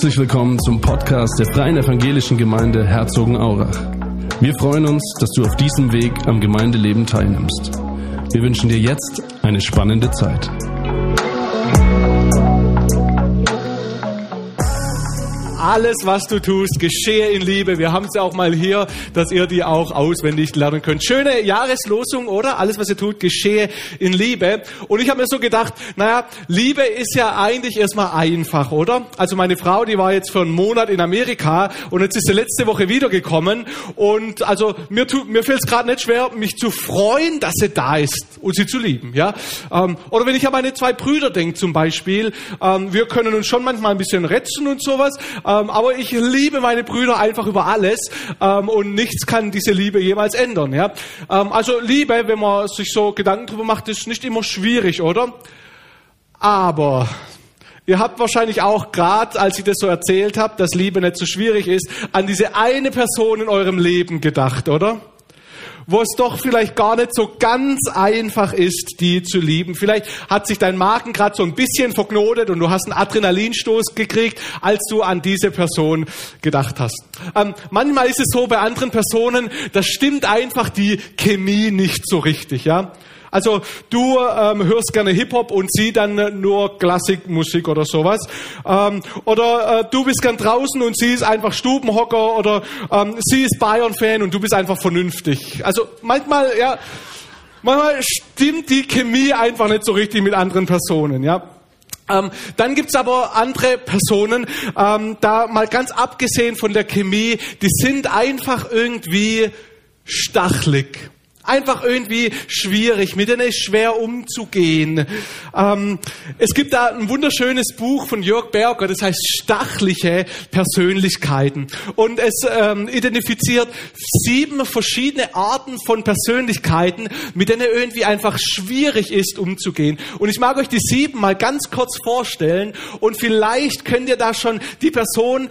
Herzlich willkommen zum Podcast der Freien Evangelischen Gemeinde Herzogenaurach. Wir freuen uns, dass du auf diesem Weg am Gemeindeleben teilnimmst. Wir wünschen dir jetzt eine spannende Zeit. Alles, was du tust, geschehe in Liebe. Wir haben es ja auch mal hier, dass ihr die auch auswendig lernen könnt. Schöne Jahreslosung, oder? Alles, was ihr tut, geschehe in Liebe. Und ich habe mir so gedacht, naja, Liebe ist ja eigentlich erstmal einfach, oder? Also meine Frau, die war jetzt für einen Monat in Amerika und jetzt ist sie letzte Woche wiedergekommen. Und also mir, tut, mir fällt es gerade nicht schwer, mich zu freuen, dass sie da ist und sie zu lieben. Ja? Ähm, oder wenn ich an meine zwei Brüder denke zum Beispiel, ähm, wir können uns schon manchmal ein bisschen retzen und sowas. Ähm, aber ich liebe meine Brüder einfach über alles ähm, und nichts kann diese Liebe jemals ändern. Ja? Ähm, also Liebe, wenn man sich so Gedanken drüber macht, ist nicht immer schwierig, oder? Aber Ihr habt wahrscheinlich auch gerade, als ich das so erzählt habe, dass Liebe nicht so schwierig ist, an diese eine Person in eurem Leben gedacht, oder? Wo es doch vielleicht gar nicht so ganz einfach ist, die zu lieben. Vielleicht hat sich dein Magen gerade so ein bisschen verknotet und du hast einen Adrenalinstoß gekriegt, als du an diese Person gedacht hast. Ähm, manchmal ist es so bei anderen Personen, da stimmt einfach die Chemie nicht so richtig, ja. Also du ähm, hörst gerne Hip-Hop und sie dann nur Klassikmusik oder sowas. Ähm, oder äh, du bist gern draußen und sie ist einfach Stubenhocker oder ähm, sie ist Bayern-Fan und du bist einfach vernünftig. Also manchmal, ja, manchmal stimmt die Chemie einfach nicht so richtig mit anderen Personen, ja. Ähm, dann gibt's aber andere Personen, ähm, da mal ganz abgesehen von der Chemie, die sind einfach irgendwie stachlig einfach irgendwie schwierig, mit denen ist schwer umzugehen. Ähm, es gibt da ein wunderschönes Buch von Jörg Berger, das heißt Stachliche Persönlichkeiten. Und es ähm, identifiziert sieben verschiedene Arten von Persönlichkeiten, mit denen irgendwie einfach schwierig ist umzugehen. Und ich mag euch die sieben mal ganz kurz vorstellen und vielleicht könnt ihr da schon die Person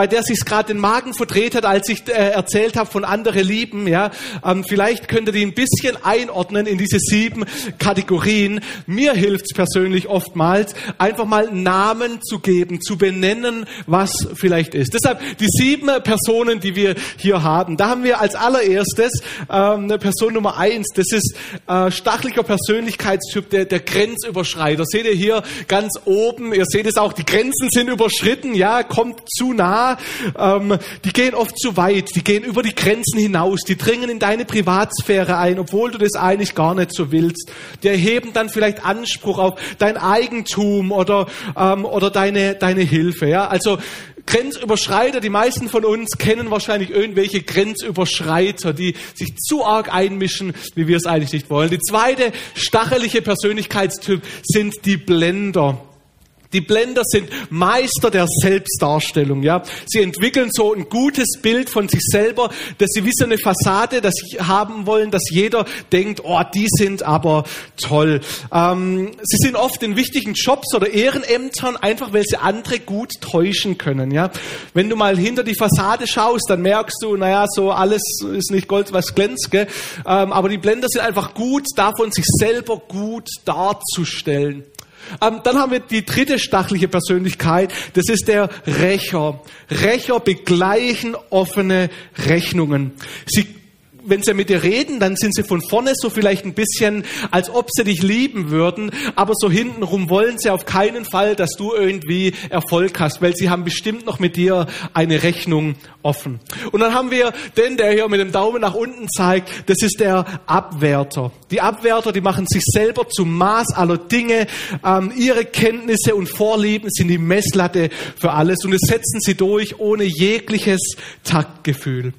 bei der sich gerade den Magen verdreht hat, als ich äh, erzählt habe von andere lieben. Ja, ähm, vielleicht könnt ihr die ein bisschen einordnen in diese sieben Kategorien. Mir hilft es persönlich oftmals, einfach mal Namen zu geben, zu benennen, was vielleicht ist. Deshalb die sieben Personen, die wir hier haben. Da haben wir als allererstes ähm, Person Nummer eins. Das ist äh, stachlicher Persönlichkeitstyp, der, der Grenzüberschreiter. Seht ihr hier ganz oben. Ihr seht es auch. Die Grenzen sind überschritten. Ja, kommt zu nah ähm, die gehen oft zu weit, die gehen über die Grenzen hinaus, die dringen in deine Privatsphäre ein, obwohl du das eigentlich gar nicht so willst. Die erheben dann vielleicht Anspruch auf dein Eigentum oder, ähm, oder deine, deine Hilfe. Ja? Also Grenzüberschreiter, die meisten von uns kennen wahrscheinlich irgendwelche Grenzüberschreiter, die sich zu arg einmischen, wie wir es eigentlich nicht wollen. Die zweite stachelige Persönlichkeitstyp sind die Blender. Die Blender sind Meister der Selbstdarstellung, ja. Sie entwickeln so ein gutes Bild von sich selber, dass sie wie so eine Fassade, das sie haben wollen, dass jeder denkt, oh, die sind aber toll. Ähm, sie sind oft in wichtigen Jobs oder Ehrenämtern, einfach weil sie andere gut täuschen können, ja. Wenn du mal hinter die Fassade schaust, dann merkst du, naja, so alles ist nicht Gold, was glänzt, gell? Ähm, aber die Blender sind einfach gut davon, sich selber gut darzustellen. Ähm, dann haben wir die dritte stachliche Persönlichkeit, das ist der Rächer. Rächer begleichen offene Rechnungen. Sie wenn sie mit dir reden, dann sind sie von vorne so vielleicht ein bisschen, als ob sie dich lieben würden, aber so hintenrum wollen sie auf keinen Fall, dass du irgendwie Erfolg hast, weil sie haben bestimmt noch mit dir eine Rechnung offen. Und dann haben wir den, der hier mit dem Daumen nach unten zeigt, das ist der Abwärter. Die Abwärter, die machen sich selber zum Maß aller Dinge. Ähm, ihre Kenntnisse und Vorlieben sind die Messlatte für alles und es setzen sie durch ohne jegliches Taktgefühl.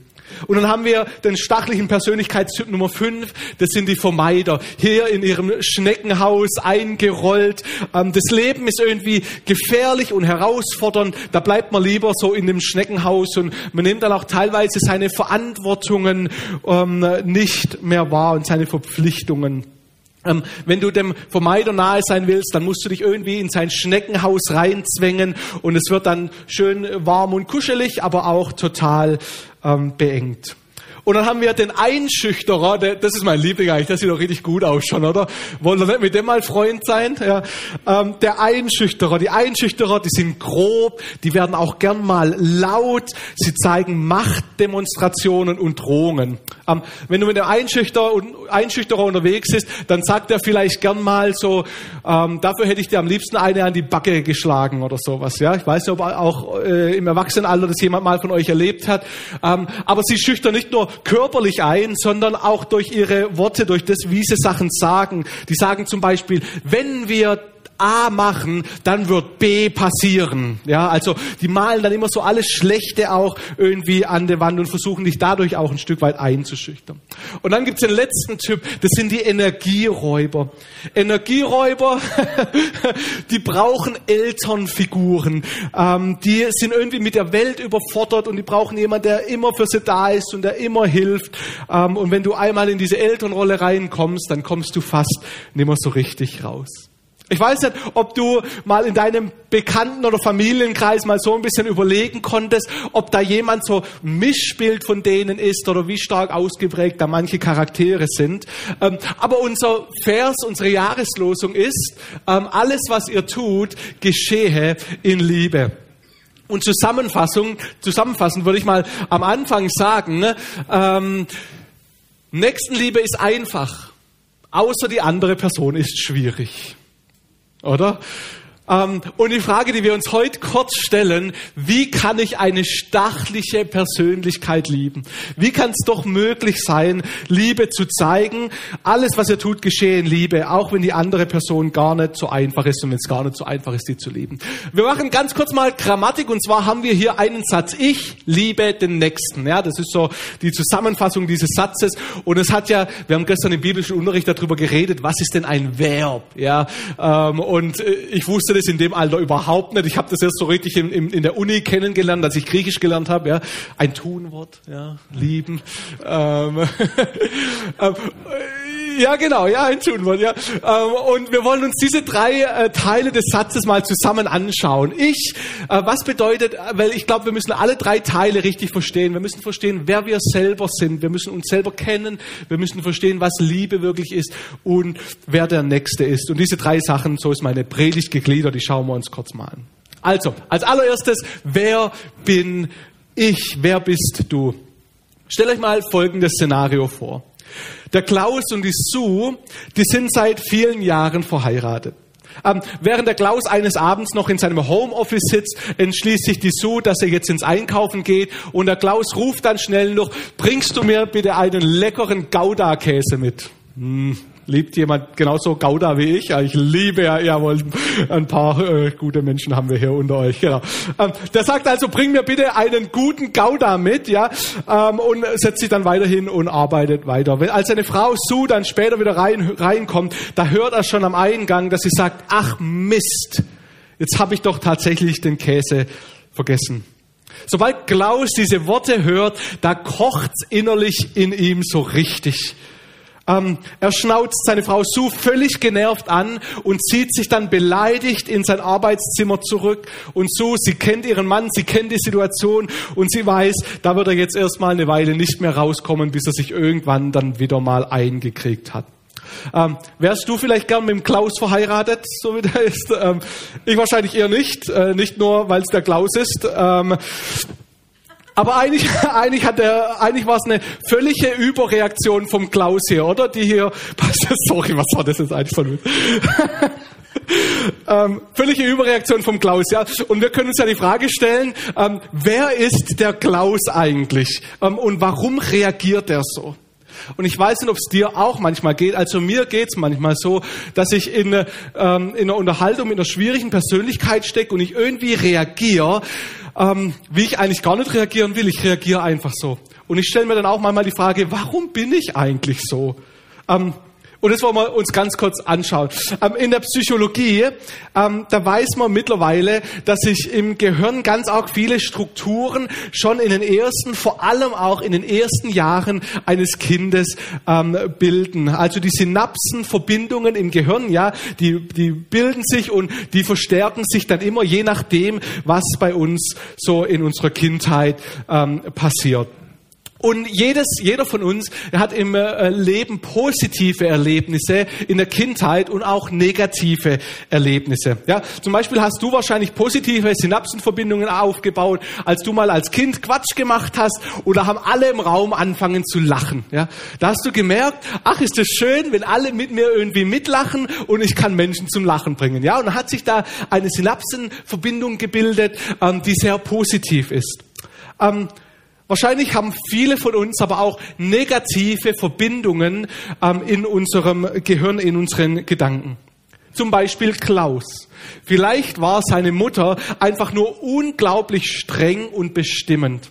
Und dann haben wir den stachlichen Persönlichkeitstyp Nummer 5, das sind die Vermeider. Hier in ihrem Schneckenhaus eingerollt. Ähm, das Leben ist irgendwie gefährlich und herausfordernd. Da bleibt man lieber so in dem Schneckenhaus und man nimmt dann auch teilweise seine Verantwortungen ähm, nicht mehr wahr und seine Verpflichtungen. Ähm, wenn du dem Vermeider nahe sein willst, dann musst du dich irgendwie in sein Schneckenhaus reinzwängen und es wird dann schön warm und kuschelig, aber auch total ähm, beengt. Und dann haben wir den Einschüchterer, der, das ist mein Liebling eigentlich, das sieht doch richtig gut aus schon, oder? Wollen wir nicht mit dem mal Freund sein? Ja. Ähm, der Einschüchterer, die Einschüchterer, die sind grob, die werden auch gern mal laut, sie zeigen Machtdemonstrationen und Drohungen. Ähm, wenn du mit dem Einschüchter, Einschüchterer unterwegs bist, dann sagt er vielleicht gern mal so, ähm, dafür hätte ich dir am liebsten eine an die Backe geschlagen oder sowas. Ja, Ich weiß nicht, ob auch äh, im Erwachsenenalter das jemand mal von euch erlebt hat. Ähm, aber sie schüchtern nicht nur körperlich ein, sondern auch durch ihre Worte, durch das, wie sie Sachen sagen. Die sagen zum Beispiel, wenn wir A machen, dann wird B passieren. Ja, also die malen dann immer so alles Schlechte auch irgendwie an der Wand und versuchen dich dadurch auch ein Stück weit einzuschüchtern. Und dann gibt's den letzten Typ, das sind die Energieräuber. Energieräuber, die brauchen Elternfiguren. Ähm, die sind irgendwie mit der Welt überfordert und die brauchen jemanden, der immer für sie da ist und der immer hilft. Ähm, und wenn du einmal in diese Elternrolle reinkommst, dann kommst du fast nicht mehr so richtig raus. Ich weiß nicht, ob du mal in deinem Bekannten- oder Familienkreis mal so ein bisschen überlegen konntest, ob da jemand so Mischbild von denen ist oder wie stark ausgeprägt da manche Charaktere sind. Ähm, aber unser Vers, unsere Jahreslosung ist, ähm, alles was ihr tut, geschehe in Liebe. Und Zusammenfassung, zusammenfassend würde ich mal am Anfang sagen, ähm, Nächstenliebe ist einfach, außer die andere Person ist schwierig oder? Ähm, und die Frage, die wir uns heute kurz stellen, wie kann ich eine stachliche Persönlichkeit lieben? Wie kann es doch möglich sein, Liebe zu zeigen? Alles, was ihr tut, geschehe in Liebe, auch wenn die andere Person gar nicht so einfach ist und wenn es gar nicht so einfach ist, sie zu lieben. Wir machen ganz kurz mal Grammatik und zwar haben wir hier einen Satz. Ich liebe den Nächsten. Ja, das ist so die Zusammenfassung dieses Satzes. Und es hat ja, wir haben gestern im biblischen Unterricht darüber geredet, was ist denn ein Verb? Ja, ähm, und äh, ich wusste das in dem Alter überhaupt nicht. Ich habe das erst so richtig in, in, in, der Uni kennengelernt, als ich Griechisch gelernt habe. Ja. Ein Tunwort, ja, lieben. Ähm, ähm, ja, genau, ja, ein Tunwort, ja. Ähm, und wir wollen uns diese drei äh, Teile des Satzes mal zusammen anschauen. Ich, äh, was bedeutet, weil ich glaube, wir müssen alle drei Teile richtig verstehen. Wir müssen verstehen, wer wir selber sind. Wir müssen uns selber kennen. Wir müssen verstehen, was Liebe wirklich ist und wer der Nächste ist. Und diese drei Sachen, so ist meine Predigt gegliedert, die schauen wir uns kurz mal an. Also, als allererstes, wer bin ich? Wer bist du? Stellt euch mal folgendes Szenario vor. Der Klaus und die Sue, die sind seit vielen Jahren verheiratet. Ähm, während der Klaus eines Abends noch in seinem Homeoffice sitzt, entschließt sich die Sue, dass er jetzt ins Einkaufen geht und der Klaus ruft dann schnell noch, bringst du mir bitte einen leckeren Gouda-Käse mit? Hm, Liebt jemand genauso Gouda wie ich? Ich liebe ja, jawohl, ein paar äh, gute Menschen haben wir hier unter euch. Genau. Ähm, der sagt also, bring mir bitte einen guten Gouda mit, ja, ähm, und setzt sich dann weiterhin und arbeitet weiter. Wenn, als seine Frau Sue dann später wieder rein, reinkommt, da hört er schon am Eingang, dass sie sagt, ach Mist, jetzt habe ich doch tatsächlich den Käse vergessen. Sobald Klaus diese Worte hört, da kocht's innerlich in ihm so richtig. Ähm, er schnauzt seine Frau Sue völlig genervt an und zieht sich dann beleidigt in sein Arbeitszimmer zurück. Und Sue, sie kennt ihren Mann, sie kennt die Situation und sie weiß, da wird er jetzt erstmal eine Weile nicht mehr rauskommen, bis er sich irgendwann dann wieder mal eingekriegt hat. Ähm, wärst du vielleicht gern mit dem Klaus verheiratet, so wie der ist? Ähm, ich wahrscheinlich eher nicht, äh, nicht nur, weil es der Klaus ist. Ähm, aber eigentlich, eigentlich hat er, eigentlich war es eine völlige Überreaktion vom Klaus hier, oder? Die hier, sorry, was war das jetzt eigentlich von mir? ähm, völlige Überreaktion vom Klaus, ja. Und wir können uns ja die Frage stellen, ähm, wer ist der Klaus eigentlich? Ähm, und warum reagiert er so? Und ich weiß nicht, ob es dir auch manchmal geht. Also mir geht es manchmal so, dass ich in, ähm, in einer Unterhaltung mit einer schwierigen Persönlichkeit stecke und ich irgendwie reagiere, ähm, wie ich eigentlich gar nicht reagieren will. Ich reagiere einfach so. Und ich stelle mir dann auch manchmal die Frage, warum bin ich eigentlich so? Ähm, und das wollen wir uns ganz kurz anschauen. Ähm, in der Psychologie, ähm, da weiß man mittlerweile, dass sich im Gehirn ganz auch viele Strukturen schon in den ersten, vor allem auch in den ersten Jahren eines Kindes ähm, bilden. Also die Synapsenverbindungen im Gehirn, ja, die, die bilden sich und die verstärken sich dann immer, je nachdem, was bei uns so in unserer Kindheit passiert. Und jedes, jeder von uns hat im äh, Leben positive Erlebnisse in der Kindheit und auch negative Erlebnisse. Ja, zum Beispiel hast du wahrscheinlich positive Synapsenverbindungen aufgebaut, als du mal als Kind Quatsch gemacht hast oder haben alle im Raum anfangen zu lachen. Ja, da hast du gemerkt, ach, ist das schön, wenn alle mit mir irgendwie mitlachen und ich kann Menschen zum Lachen bringen. Ja, und dann hat sich da eine Synapsenverbindung gebildet, ähm, die sehr positiv ist. Ähm, Wahrscheinlich haben viele von uns aber auch negative Verbindungen ähm, in unserem Gehirn, in unseren Gedanken. Zum Beispiel Klaus. Vielleicht war seine Mutter einfach nur unglaublich streng und bestimmend.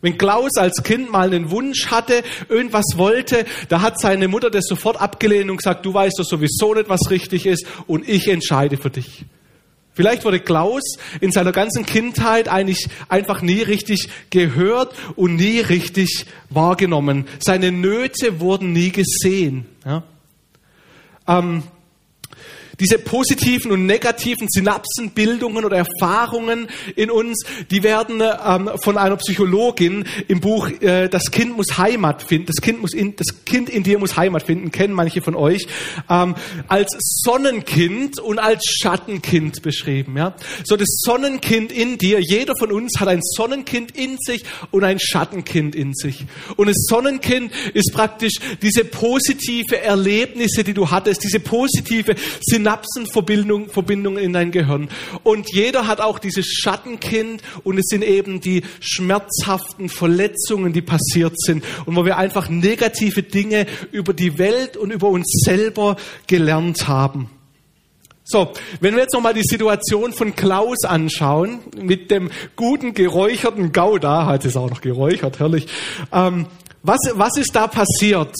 Wenn Klaus als Kind mal einen Wunsch hatte, irgendwas wollte, da hat seine Mutter das sofort abgelehnt und gesagt, du weißt doch sowieso nicht, was richtig ist und ich entscheide für dich. Vielleicht wurde Klaus in seiner ganzen Kindheit eigentlich einfach nie richtig gehört und nie richtig wahrgenommen. Seine Nöte wurden nie gesehen. Ja? Ähm, diese positiven und negativen Synapsenbildungen oder Erfahrungen in uns, die werden ähm, von einer Psychologin im Buch äh, Das Kind muss Heimat finden, das Kind, muss in, das kind in dir muss Heimat finden, kennen manche von euch, ähm, als Sonnenkind und als Schattenkind beschrieben. Ja? So das Sonnenkind in dir, jeder von uns hat ein Sonnenkind in sich und ein Schattenkind in sich. Und das Sonnenkind ist praktisch diese positive Erlebnisse, die du hattest, diese positive Synapsen Verbindungen in dein Gehirn. Und jeder hat auch dieses Schattenkind und es sind eben die schmerzhaften Verletzungen, die passiert sind und wo wir einfach negative Dinge über die Welt und über uns selber gelernt haben. So, wenn wir jetzt nochmal die Situation von Klaus anschauen, mit dem guten geräucherten Gouda, hat es auch noch geräuchert, herrlich. Ähm, was, was ist da passiert?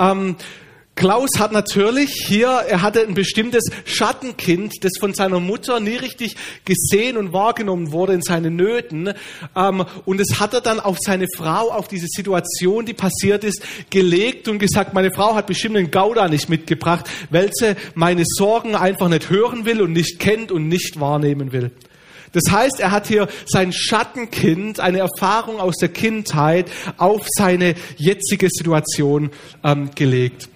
Ähm, Klaus hat natürlich hier, er hatte ein bestimmtes Schattenkind, das von seiner Mutter nie richtig gesehen und wahrgenommen wurde in seinen Nöten. Ähm, und das hat er dann auf seine Frau, auf diese Situation, die passiert ist, gelegt und gesagt, meine Frau hat bestimmt den Gouda nicht mitgebracht, weil sie meine Sorgen einfach nicht hören will und nicht kennt und nicht wahrnehmen will. Das heißt, er hat hier sein Schattenkind, eine Erfahrung aus der Kindheit, auf seine jetzige Situation ähm, gelegt.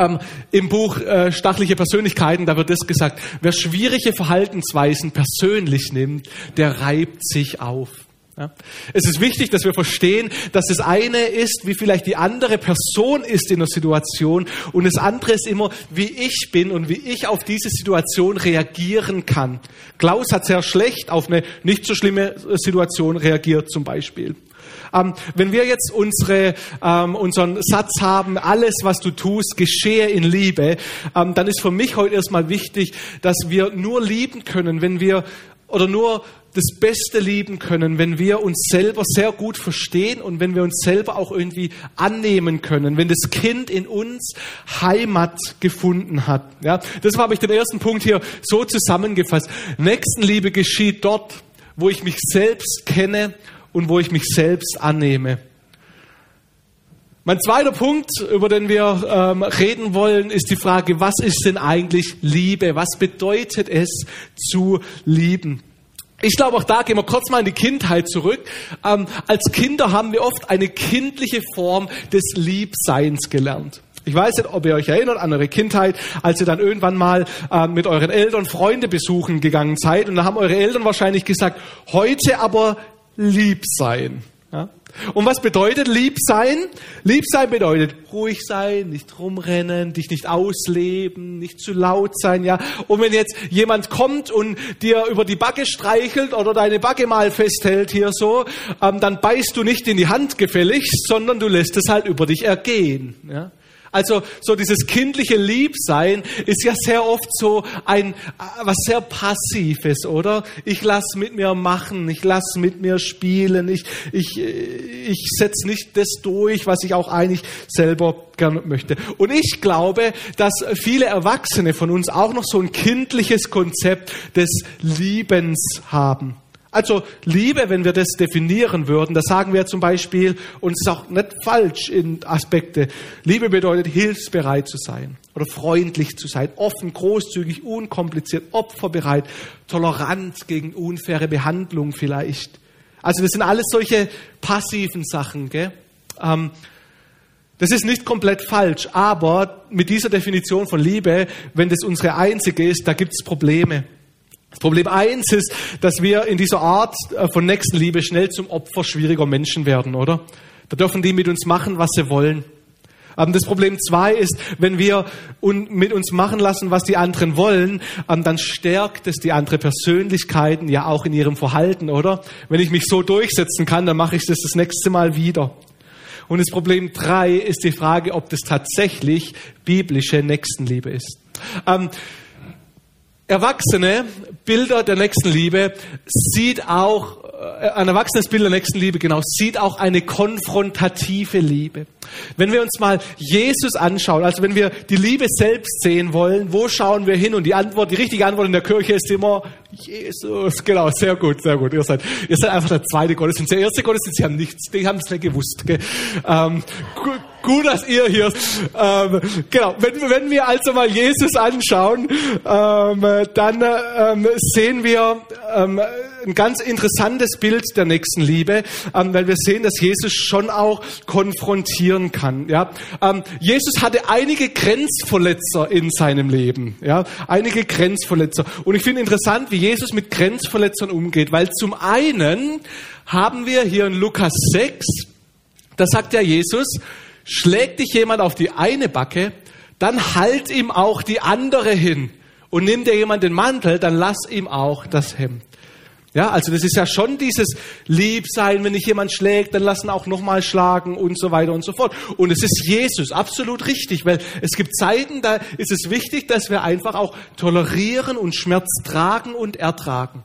Ähm, Im Buch äh, Stachliche Persönlichkeiten, da wird das gesagt, wer schwierige Verhaltensweisen persönlich nimmt, der reibt sich auf. Ja. Es ist wichtig, dass wir verstehen, dass das eine ist, wie vielleicht die andere Person ist in der Situation und das andere ist immer, wie ich bin und wie ich auf diese Situation reagieren kann. Klaus hat sehr schlecht auf eine nicht so schlimme Situation reagiert zum Beispiel. Ähm, wenn wir jetzt unsere, ähm, unseren Satz haben, alles, was du tust, geschehe in Liebe, ähm, dann ist für mich heute erstmal wichtig, dass wir nur lieben können, wenn wir oder nur das Beste lieben können, wenn wir uns selber sehr gut verstehen und wenn wir uns selber auch irgendwie annehmen können, wenn das Kind in uns Heimat gefunden hat. Ja, das habe ich den ersten Punkt hier so zusammengefasst. Nächstenliebe geschieht dort, wo ich mich selbst kenne und wo ich mich selbst annehme. Mein zweiter Punkt, über den wir ähm, reden wollen, ist die Frage, was ist denn eigentlich Liebe? Was bedeutet es zu lieben? Ich glaube, auch da gehen wir kurz mal in die Kindheit zurück. Ähm, als Kinder haben wir oft eine kindliche Form des Liebseins gelernt. Ich weiß nicht, ob ihr euch erinnert an eure Kindheit, als ihr dann irgendwann mal äh, mit euren Eltern Freunde besuchen gegangen seid und da haben eure Eltern wahrscheinlich gesagt, heute aber lieb sein. Ja? Und was bedeutet lieb sein? Lieb sein bedeutet ruhig sein, nicht rumrennen, dich nicht ausleben, nicht zu laut sein, ja. Und wenn jetzt jemand kommt und dir über die Backe streichelt oder deine Backe mal festhält hier so, ähm, dann beißt du nicht in die Hand gefälligst, sondern du lässt es halt über dich ergehen, ja. Also so dieses kindliche Liebsein ist ja sehr oft so ein was sehr passives, oder? Ich lass mit mir machen, ich lass mit mir spielen, ich ich ich setz nicht das durch, was ich auch eigentlich selber gern möchte. Und ich glaube, dass viele Erwachsene von uns auch noch so ein kindliches Konzept des Liebens haben. Also Liebe, wenn wir das definieren würden, da sagen wir zum Beispiel, und es ist auch nicht falsch in Aspekte, Liebe bedeutet hilfsbereit zu sein oder freundlich zu sein, offen, großzügig, unkompliziert, opferbereit, tolerant gegen unfaire Behandlung vielleicht. Also das sind alles solche passiven Sachen. Gell? Ähm, das ist nicht komplett falsch, aber mit dieser Definition von Liebe, wenn das unsere einzige ist, da gibt es Probleme. Das Problem eins ist, dass wir in dieser Art äh, von Nächstenliebe schnell zum Opfer schwieriger Menschen werden, oder? Da dürfen die mit uns machen, was sie wollen. Ähm, das Problem zwei ist, wenn wir mit uns machen lassen, was die anderen wollen, ähm, dann stärkt es die andere Persönlichkeiten ja auch in ihrem Verhalten, oder? Wenn ich mich so durchsetzen kann, dann mache ich das das nächste Mal wieder. Und das Problem drei ist die Frage, ob das tatsächlich biblische Nächstenliebe ist. Erwachsene Bilder der Nächstenliebe sieht auch äh, ein erwachsenes Bild der Nächstenliebe, genau, sieht auch eine konfrontative Liebe. Wenn wir uns mal Jesus anschauen, also wenn wir die Liebe selbst sehen wollen, wo schauen wir hin? Und die Antwort, die richtige Antwort in der Kirche ist immer Jesus. Genau, sehr gut, sehr gut. Ihr seid, ihr seid einfach der zweite Gottesdienst. Der erste Gottesdienst, die haben nichts, die haben es nicht gewusst. Gell? Ähm, gut, dass ihr hier, ähm, genau, wenn, wenn wir also mal Jesus anschauen, ähm, dann ähm, sehen wir ähm, ein ganz interessantes Bild der nächsten Liebe, ähm, weil wir sehen, dass Jesus schon auch konfrontieren kann. Ja? Ähm, Jesus hatte einige Grenzverletzer in seinem Leben, ja? einige Grenzverletzer. Und ich finde interessant, wie Jesus mit Grenzverletzern umgeht, weil zum einen haben wir hier in Lukas 6, da sagt ja Jesus, schlägt dich jemand auf die eine Backe, dann halt ihm auch die andere hin. Und nimmt dir jemand den Mantel, dann lass ihm auch das Hemd. Ja, also das ist ja schon dieses Liebsein, wenn dich jemand schlägt, dann lassen auch nochmal schlagen und so weiter und so fort. Und es ist Jesus, absolut richtig, weil es gibt Zeiten, da ist es wichtig, dass wir einfach auch tolerieren und Schmerz tragen und ertragen.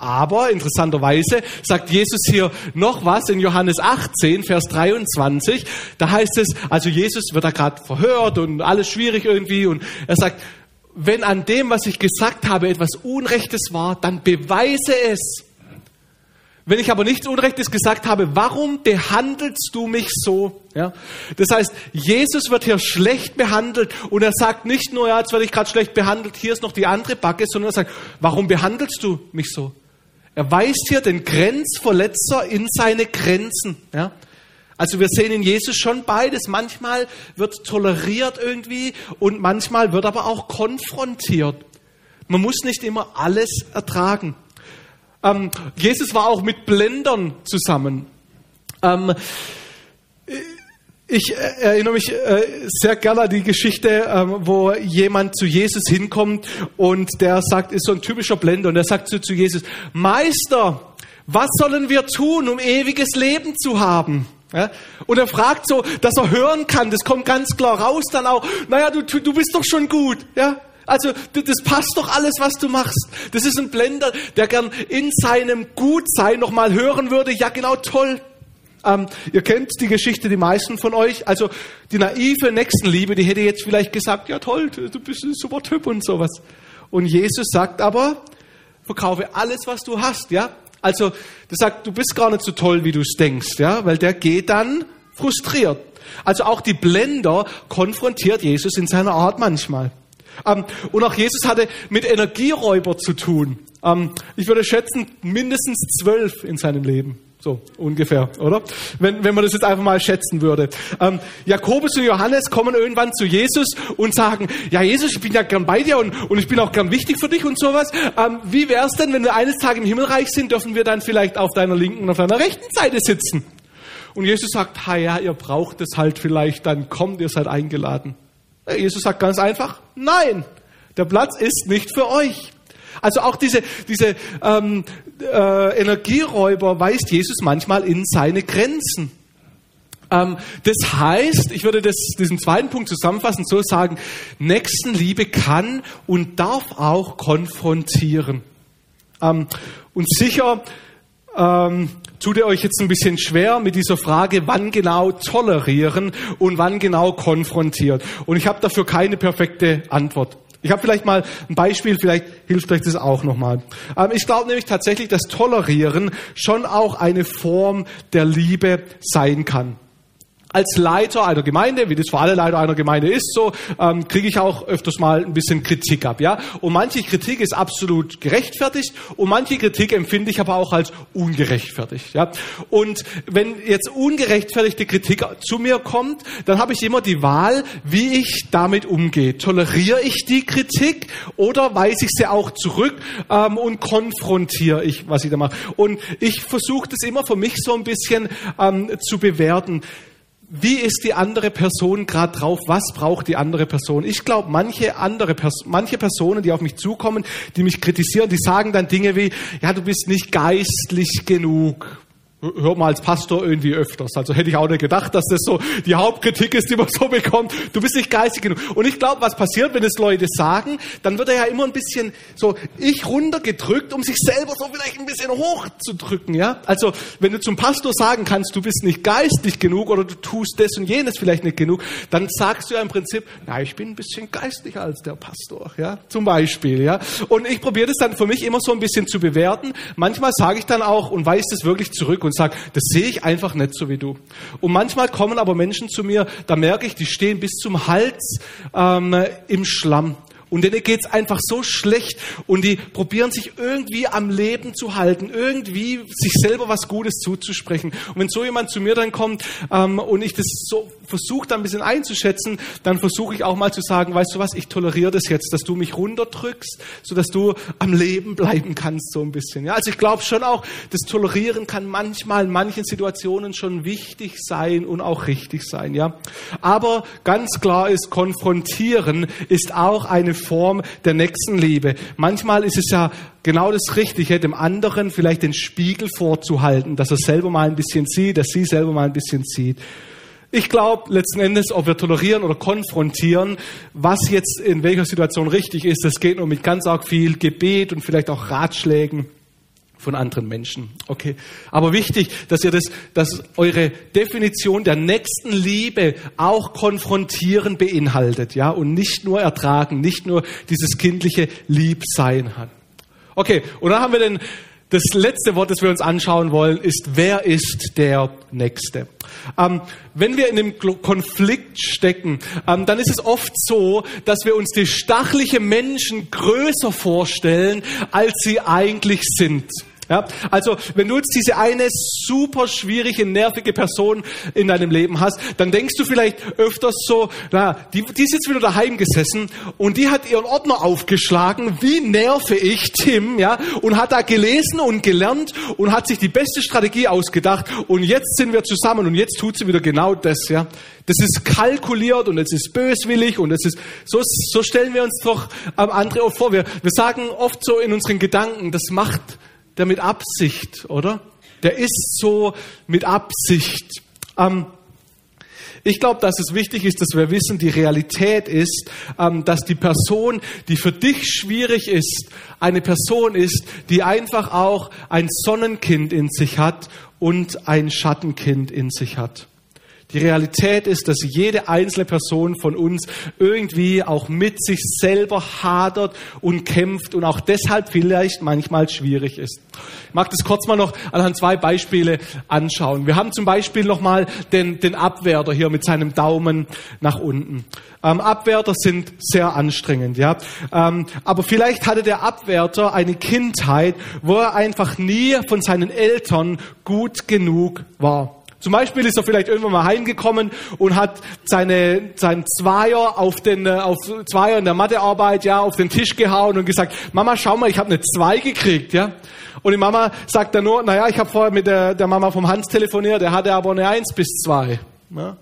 Aber interessanterweise sagt Jesus hier noch was in Johannes 18, Vers 23. Da heißt es, also Jesus wird da gerade verhört und alles schwierig irgendwie und er sagt, wenn an dem, was ich gesagt habe, etwas Unrechtes war, dann beweise es. Wenn ich aber nichts Unrechtes gesagt habe, warum behandelst du mich so? Ja? Das heißt, Jesus wird hier schlecht behandelt und er sagt nicht nur, ja, jetzt werde ich gerade schlecht behandelt, hier ist noch die andere Backe, sondern er sagt, warum behandelst du mich so? Er weist hier den Grenzverletzer in seine Grenzen. Ja? Also wir sehen in Jesus schon beides. Manchmal wird toleriert irgendwie und manchmal wird aber auch konfrontiert. Man muss nicht immer alles ertragen. Ähm, Jesus war auch mit Blendern zusammen. Ähm, ich äh, erinnere mich äh, sehr gerne an die Geschichte, ähm, wo jemand zu Jesus hinkommt und der sagt, ist so ein typischer Blender und der sagt zu, zu Jesus, Meister, was sollen wir tun, um ewiges Leben zu haben? Und er fragt so, dass er hören kann, das kommt ganz klar raus dann auch, naja, du, du bist doch schon gut, ja? Also, das passt doch alles, was du machst. Das ist ein Blender, der gern in seinem Gutsein nochmal hören würde, ja genau, toll. Ähm, ihr kennt die Geschichte, die meisten von euch. Also, die naive Nächstenliebe, die hätte jetzt vielleicht gesagt, ja toll, du bist ein super Typ und sowas. Und Jesus sagt aber, verkaufe alles, was du hast, ja? Also, der sagt, du bist gar nicht so toll, wie du es denkst, ja, weil der geht dann frustriert. Also auch die Blender konfrontiert Jesus in seiner Art manchmal. Ähm, und auch Jesus hatte mit Energieräuber zu tun. Ähm, ich würde schätzen, mindestens zwölf in seinem Leben. So ungefähr, oder? Wenn, wenn man das jetzt einfach mal schätzen würde. Ähm, Jakobus und Johannes kommen irgendwann zu Jesus und sagen, ja Jesus, ich bin ja gern bei dir und, und ich bin auch gern wichtig für dich und sowas. Ähm, wie wäre es denn, wenn wir eines Tages im Himmelreich sind, dürfen wir dann vielleicht auf deiner linken und auf deiner rechten Seite sitzen? Und Jesus sagt, ha ja, ihr braucht es halt vielleicht, dann kommt, ihr seid eingeladen. Jesus sagt ganz einfach, nein, der Platz ist nicht für euch. Also auch diese, diese ähm, äh, Energieräuber weist Jesus manchmal in seine Grenzen. Ähm, das heißt, ich würde das, diesen zweiten Punkt zusammenfassend so sagen, Nächstenliebe kann und darf auch konfrontieren. Ähm, und sicher ähm, tut ihr euch jetzt ein bisschen schwer mit dieser Frage, wann genau tolerieren und wann genau konfrontieren. Und ich habe dafür keine perfekte Antwort. Ich habe vielleicht mal ein Beispiel, vielleicht hilft euch das auch nochmal. Ähm, ich glaube nämlich tatsächlich, dass Tolerieren schon auch eine Form der Liebe sein kann. Als Leiter einer Gemeinde, wie das für alle Leiter einer Gemeinde ist, so ähm, kriege ich auch öfters mal ein bisschen Kritik ab, ja. Und manche Kritik ist absolut gerechtfertigt und manche Kritik empfinde ich aber auch als ungerechtfertigt, ja. Und wenn jetzt ungerechtfertigte Kritik zu mir kommt, dann habe ich immer die Wahl, wie ich damit umgehe. Toleriere ich die Kritik oder weise ich sie auch zurück ähm, und konfrontiere ich, was ich da mache. Und ich versuche das immer für mich so ein bisschen ähm, zu bewerten wie ist die andere Person gerade drauf? Was braucht die andere Person? Ich glaube, manche andere Pers manche Personen, die auf mich zukommen, die mich kritisieren, die sagen dann Dinge wie, ja, du bist nicht geistlich genug hört man als Pastor irgendwie öfters. Also hätte ich auch nicht gedacht, dass das so die Hauptkritik ist, die man so bekommt. Du bist nicht geistig genug. Und ich glaube, was passiert, wenn es Leute sagen, dann wird er ja immer ein bisschen so ich runtergedrückt, um sich selber so vielleicht ein bisschen hochzudrücken, ja? Also, wenn du zum Pastor sagen kannst, du bist nicht geistig genug oder du tust das und jenes vielleicht nicht genug, dann sagst du ja im Prinzip, na, ich bin ein bisschen geistlicher als der Pastor, ja? Zum Beispiel, ja? Und ich probiere das dann für mich immer so ein bisschen zu bewerten. Manchmal sage ich dann auch und weise das wirklich zurück und sage, das sehe ich einfach nicht so wie du. Und manchmal kommen aber Menschen zu mir, da merke ich, die stehen bis zum Hals ähm, im Schlamm. Und denen geht's einfach so schlecht und die probieren sich irgendwie am Leben zu halten, irgendwie sich selber was Gutes zuzusprechen. Und wenn so jemand zu mir dann kommt ähm, und ich das so versuche dann ein bisschen einzuschätzen, dann versuche ich auch mal zu sagen, weißt du was, ich toleriere das jetzt, dass du mich runterdrückst, so dass du am Leben bleiben kannst so ein bisschen. Ja, also ich glaube schon auch, das Tolerieren kann manchmal in manchen Situationen schon wichtig sein und auch richtig sein. Ja, aber ganz klar ist, konfrontieren ist auch eine Form der Nächstenliebe. Manchmal ist es ja genau das Richtige, dem anderen vielleicht den Spiegel vorzuhalten, dass er selber mal ein bisschen sieht, dass sie selber mal ein bisschen sieht. Ich glaube letzten Endes, ob wir tolerieren oder konfrontieren, was jetzt in welcher Situation richtig ist, das geht nur mit ganz arg viel Gebet und vielleicht auch Ratschlägen von anderen Menschen. Okay. Aber wichtig, dass ihr das, dass eure Definition der nächsten Liebe auch konfrontieren beinhaltet, ja, und nicht nur ertragen, nicht nur dieses kindliche Liebsein hat. Okay. Und dann haben wir den, das letzte Wort, das wir uns anschauen wollen, ist, wer ist der Nächste? Ähm, wenn wir in einem Konflikt stecken, ähm, dann ist es oft so, dass wir uns die stachliche Menschen größer vorstellen, als sie eigentlich sind. Ja, also wenn du jetzt diese eine super schwierige, nervige Person in deinem Leben hast, dann denkst du vielleicht öfters so, na, die, die ist jetzt wieder daheim gesessen und die hat ihren Ordner aufgeschlagen, wie nerve ich Tim, ja, und hat da gelesen und gelernt und hat sich die beste Strategie ausgedacht und jetzt sind wir zusammen und jetzt tut sie wieder genau das, ja. Das ist kalkuliert und es ist böswillig und es ist, so, so stellen wir uns doch andere oft vor. Wir, wir sagen oft so in unseren Gedanken, das macht der mit Absicht, oder? Der ist so mit Absicht. Ähm, ich glaube, dass es wichtig ist, dass wir wissen, die Realität ist, ähm, dass die Person, die für dich schwierig ist, eine Person ist, die einfach auch ein Sonnenkind in sich hat und ein Schattenkind in sich hat. Die Realität ist, dass jede einzelne Person von uns irgendwie auch mit sich selber hadert und kämpft und auch deshalb vielleicht manchmal schwierig ist. Ich mag das kurz mal noch anhand zwei Beispiele anschauen. Wir haben zum Beispiel nochmal den, den Abwärter hier mit seinem Daumen nach unten. Ähm, Abwärter sind sehr anstrengend, ja. Ähm, aber vielleicht hatte der Abwärter eine Kindheit, wo er einfach nie von seinen Eltern gut genug war. Zum Beispiel ist er vielleicht irgendwann mal heimgekommen und hat seine, seinen Zweier auf den, äh, auf Zweier in der Mathearbeit, ja, auf den Tisch gehauen und gesagt, Mama, schau mal, ich habe eine Zwei gekriegt, ja. Und die Mama sagt dann nur, naja, ich habe vorher mit der, der Mama vom Hans telefoniert, der hatte aber eine Eins bis zwei. Ja?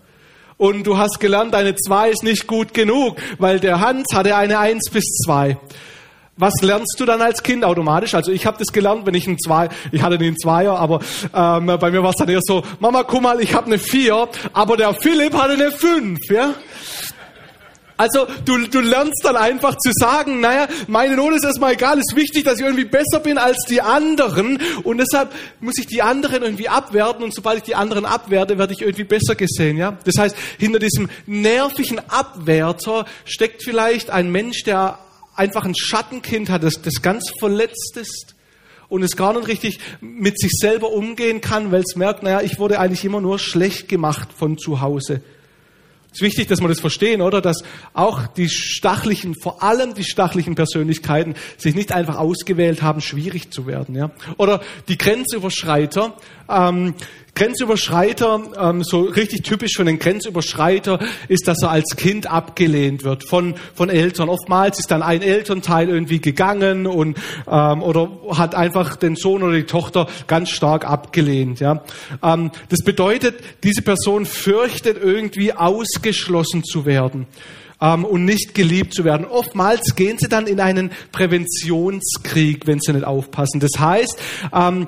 Und du hast gelernt, eine Zwei ist nicht gut genug, weil der Hans hatte eine Eins bis zwei was lernst du dann als Kind automatisch? Also ich habe das gelernt, wenn ich ein Zwei, ich hatte einen Zweier, aber ähm, bei mir war es dann eher so, Mama, guck mal, ich habe eine Vier, aber der Philipp hatte eine Fünf, ja? Also du, du lernst dann einfach zu sagen, naja, meine Note ist erstmal egal, ist wichtig, dass ich irgendwie besser bin als die anderen und deshalb muss ich die anderen irgendwie abwerten und sobald ich die anderen abwerte, werde ich irgendwie besser gesehen. Ja? Das heißt, hinter diesem nervigen Abwerter steckt vielleicht ein Mensch, der einfach ein Schattenkind hat, das, das ganz verletzt ist und es gar nicht richtig mit sich selber umgehen kann, weil es merkt, naja, ich wurde eigentlich immer nur schlecht gemacht von zu Hause. Es ist wichtig, dass wir das verstehen, oder? Dass auch die stachlichen, vor allem die stachlichen Persönlichkeiten sich nicht einfach ausgewählt haben, schwierig zu werden, ja? Oder die Grenzüberschreiter, ähm, Grenzüberschreiter, ähm, so richtig typisch für einen Grenzüberschreiter ist, dass er als Kind abgelehnt wird von, von Eltern. Oftmals ist dann ein Elternteil irgendwie gegangen und, ähm, oder hat einfach den Sohn oder die Tochter ganz stark abgelehnt. Ja. Ähm, das bedeutet, diese Person fürchtet irgendwie ausgeschlossen zu werden ähm, und nicht geliebt zu werden. Oftmals gehen sie dann in einen Präventionskrieg, wenn sie nicht aufpassen. Das heißt, ähm,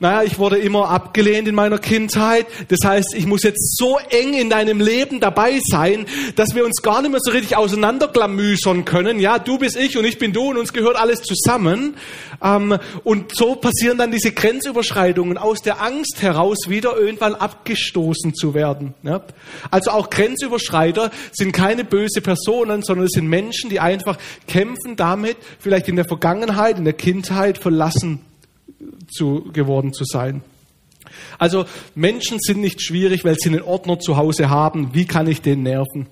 naja, ich wurde immer abgelehnt in meiner Kindheit. Das heißt, ich muss jetzt so eng in deinem Leben dabei sein, dass wir uns gar nicht mehr so richtig auseinanderklamüsern können. Ja, du bist ich und ich bin du und uns gehört alles zusammen. Ähm, und so passieren dann diese Grenzüberschreitungen aus der Angst heraus wieder irgendwann abgestoßen zu werden. Ja? Also auch Grenzüberschreiter sind keine böse Personen, sondern es sind Menschen, die einfach kämpfen damit, vielleicht in der Vergangenheit, in der Kindheit verlassen zu, geworden zu sein. Also Menschen sind nicht schwierig, weil sie einen Ordner zu Hause haben. Wie kann ich den nerven?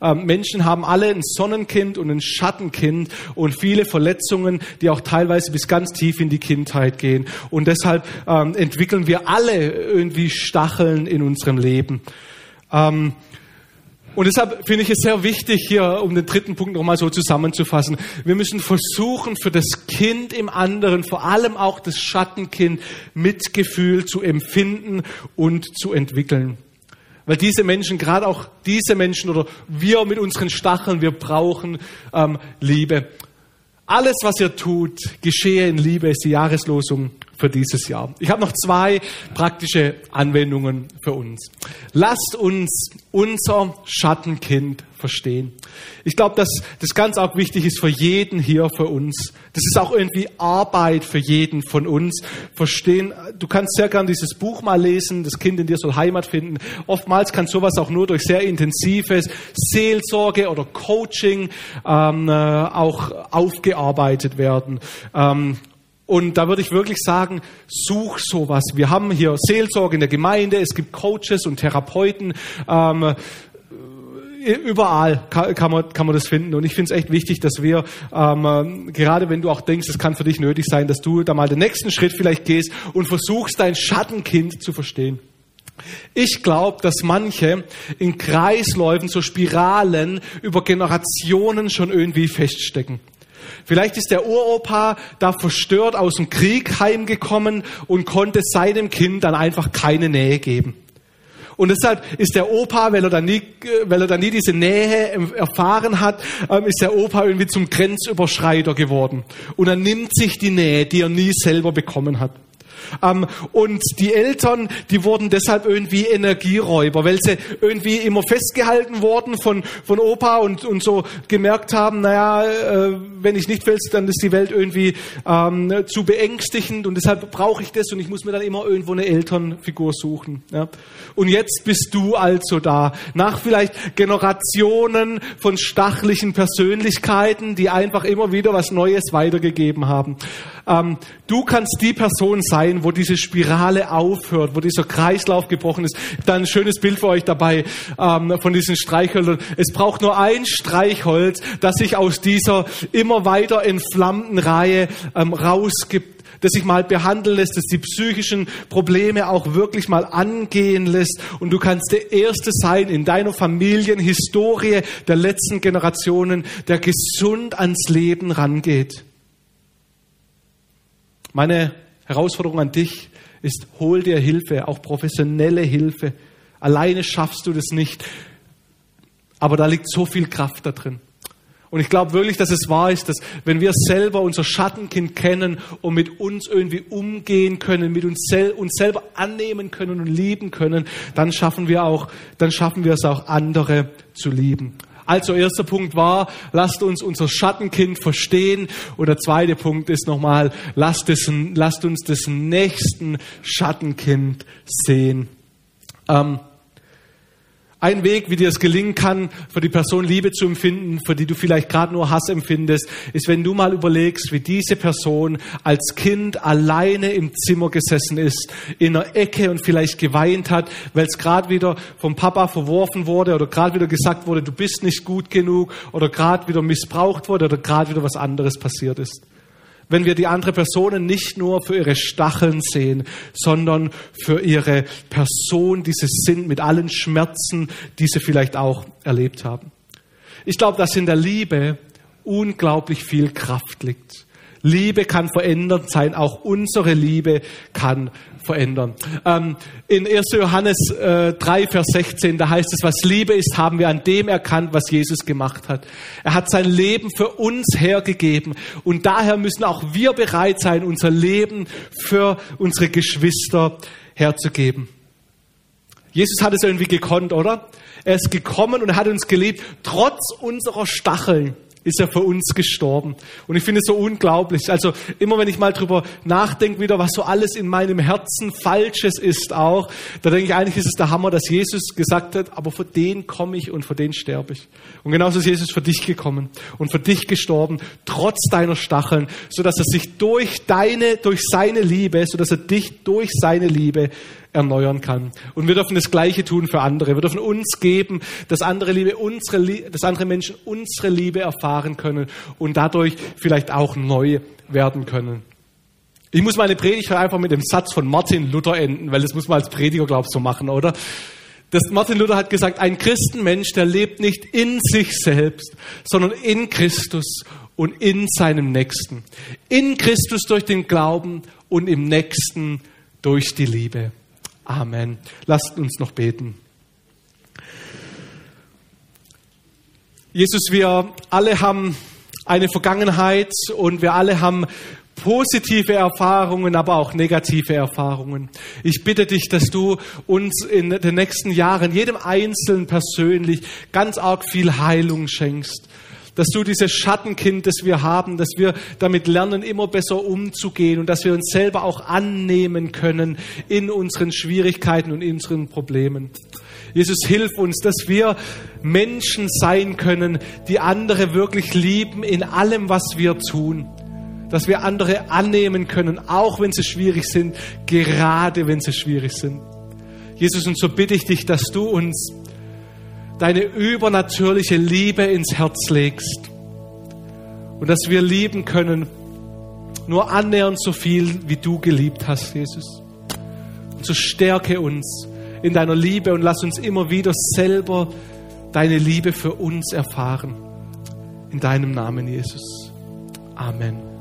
Ähm, Menschen haben alle ein Sonnenkind und ein Schattenkind und viele Verletzungen, die auch teilweise bis ganz tief in die Kindheit gehen. Und deshalb ähm, entwickeln wir alle irgendwie Stacheln in unserem Leben. Ähm, und deshalb finde ich es sehr wichtig, hier, um den dritten Punkt nochmal so zusammenzufassen. Wir müssen versuchen, für das Kind im anderen, vor allem auch das Schattenkind, Mitgefühl zu empfinden und zu entwickeln. Weil diese Menschen, gerade auch diese Menschen oder wir mit unseren Stacheln, wir brauchen ähm, Liebe. Alles, was ihr tut, geschehe in Liebe, ist die Jahreslosung für dieses Jahr. Ich habe noch zwei praktische Anwendungen für uns. Lasst uns unser Schattenkind verstehen. Ich glaube, dass das ganz auch wichtig ist für jeden hier, für uns. Das ist auch irgendwie Arbeit für jeden von uns. Verstehen, du kannst sehr gern dieses Buch mal lesen, das Kind in dir soll Heimat finden. Oftmals kann sowas auch nur durch sehr intensives Seelsorge oder Coaching ähm, äh, auch aufgearbeitet werden. Ähm, und da würde ich wirklich sagen, such sowas. Wir haben hier Seelsorge in der Gemeinde, es gibt Coaches und Therapeuten. Ähm, überall kann, man, kann man das finden. Und ich finde es echt wichtig, dass wir, ähm, gerade wenn du auch denkst, es kann für dich nötig sein, dass du da mal den nächsten Schritt vielleicht gehst und versuchst, dein Schattenkind zu verstehen. Ich glaube, dass manche in Kreisläufen, so Spiralen über Generationen schon irgendwie feststecken. Vielleicht ist der Uropa da verstört aus dem Krieg heimgekommen und konnte seinem Kind dann einfach keine Nähe geben. Und deshalb ist der Opa, weil er da nie, weil er da nie diese Nähe erfahren hat, ähm, ist der Opa irgendwie zum Grenzüberschreiter geworden. Und er nimmt sich die Nähe, die er nie selber bekommen hat. Ähm, und die Eltern, die wurden deshalb irgendwie Energieräuber, weil sie irgendwie immer festgehalten wurden von, von Opa und, und so gemerkt haben, naja, äh, wenn ich nicht will, dann ist die Welt irgendwie ähm, zu beängstigend und deshalb brauche ich das und ich muss mir dann immer irgendwo eine Elternfigur suchen. Ja. Und jetzt bist du also da, nach vielleicht Generationen von stachlichen Persönlichkeiten, die einfach immer wieder was Neues weitergegeben haben. Ähm, du kannst die Person sein, wo diese Spirale aufhört, wo dieser Kreislauf gebrochen ist. Da ein schönes Bild für euch dabei ähm, von diesen Streichhölzern. Es braucht nur ein Streichholz, das sich aus dieser immer weiter entflammten Reihe ähm, rausgibt das sich mal behandeln lässt, das die psychischen Probleme auch wirklich mal angehen lässt. Und du kannst der Erste sein in deiner Familienhistorie der letzten Generationen, der gesund ans Leben rangeht. Meine Herausforderung an dich ist, hol dir Hilfe, auch professionelle Hilfe. Alleine schaffst du das nicht. Aber da liegt so viel Kraft da drin. Und ich glaube wirklich, dass es wahr ist, dass wenn wir selber unser Schattenkind kennen und mit uns irgendwie umgehen können, mit uns, sel uns selber annehmen können und lieben können, dann schaffen wir auch, dann schaffen wir es auch andere zu lieben. Also erster Punkt war, lasst uns unser Schattenkind verstehen. Und der zweite Punkt ist nochmal, lasst, lasst uns des nächsten Schattenkind sehen. Ähm, Ein Weg, wie dir es gelingen kann, für die Person Liebe zu empfinden, für die du vielleicht gerade nur Hass empfindest, ist, wenn du mal überlegst, wie diese Person als Kind alleine im Zimmer gesessen ist, in einer Ecke und vielleicht geweint hat, weil es gerade wieder vom Papa verworfen wurde oder gerade wieder gesagt wurde, du bist nicht gut genug oder gerade wieder missbraucht wurde oder gerade wieder was anderes passiert ist wenn wir die andere Personen nicht nur für ihre Stacheln sehen, sondern für ihre Person, die sie sind, mit allen Schmerzen, die sie vielleicht auch erlebt haben. Ich glaube, dass in der Liebe unglaublich viel Kraft liegt. Liebe kann verändert sein, auch unsere Liebe kann verändern. Ähm, in 1. Johannes äh, 3, Vers 16, da heißt es, was Liebe ist, haben wir an dem erkannt, was Jesus gemacht hat. Er hat sein Leben für uns hergegeben und daher müssen auch wir bereit sein, unser Leben für unsere Geschwister herzugeben. Jesus hat es irgendwie gekonnt, oder? Er ist gekommen und hat uns geliebt, trotz unserer Stacheln ist er für uns gestorben. Und ich finde es so unglaublich. Also immer wenn ich mal drüber nachdenke wieder, was so alles in meinem Herzen Falsches ist auch, da denke ich eigentlich ist es der Hammer, dass Jesus gesagt hat, aber für den komme ich und für den sterbe ich. Und genauso ist Jesus für dich gekommen und für dich gestorben, trotz deiner Stacheln, so dass er sich durch deine, durch seine Liebe, so dass er dich durch seine Liebe erneuern kann. Und wir dürfen das Gleiche tun für andere. Wir dürfen uns geben, dass andere Liebe, unsere, dass andere Menschen unsere Liebe erfahren können und dadurch vielleicht auch neu werden können. Ich muss meine Predigt einfach mit dem Satz von Martin Luther enden, weil das muss man als Prediger, glaube ich, so machen, oder? Das Martin Luther hat gesagt, ein Christenmensch, der lebt nicht in sich selbst, sondern in Christus und in seinem Nächsten. In Christus durch den Glauben und im Nächsten durch die Liebe. Amen. Lasst uns noch beten. Jesus, wir alle haben eine Vergangenheit und wir alle haben positive Erfahrungen, aber auch negative Erfahrungen. Ich bitte dich, dass du uns in den nächsten Jahren, jedem Einzelnen persönlich, ganz arg viel Heilung schenkst dass du dieses Schattenkind, das wir haben, dass wir damit lernen, immer besser umzugehen und dass wir uns selber auch annehmen können in unseren Schwierigkeiten und in unseren Problemen. Jesus, hilf uns, dass wir Menschen sein können, die andere wirklich lieben in allem, was wir tun. Dass wir andere annehmen können, auch wenn sie schwierig sind, gerade wenn sie schwierig sind. Jesus, und so bitte ich dich, dass du uns deine übernatürliche Liebe ins Herz legst und dass wir lieben können, nur annähernd so viel, wie du geliebt hast, Jesus. Und so stärke uns in deiner Liebe und lass uns immer wieder selber deine Liebe für uns erfahren. In deinem Namen, Jesus. Amen.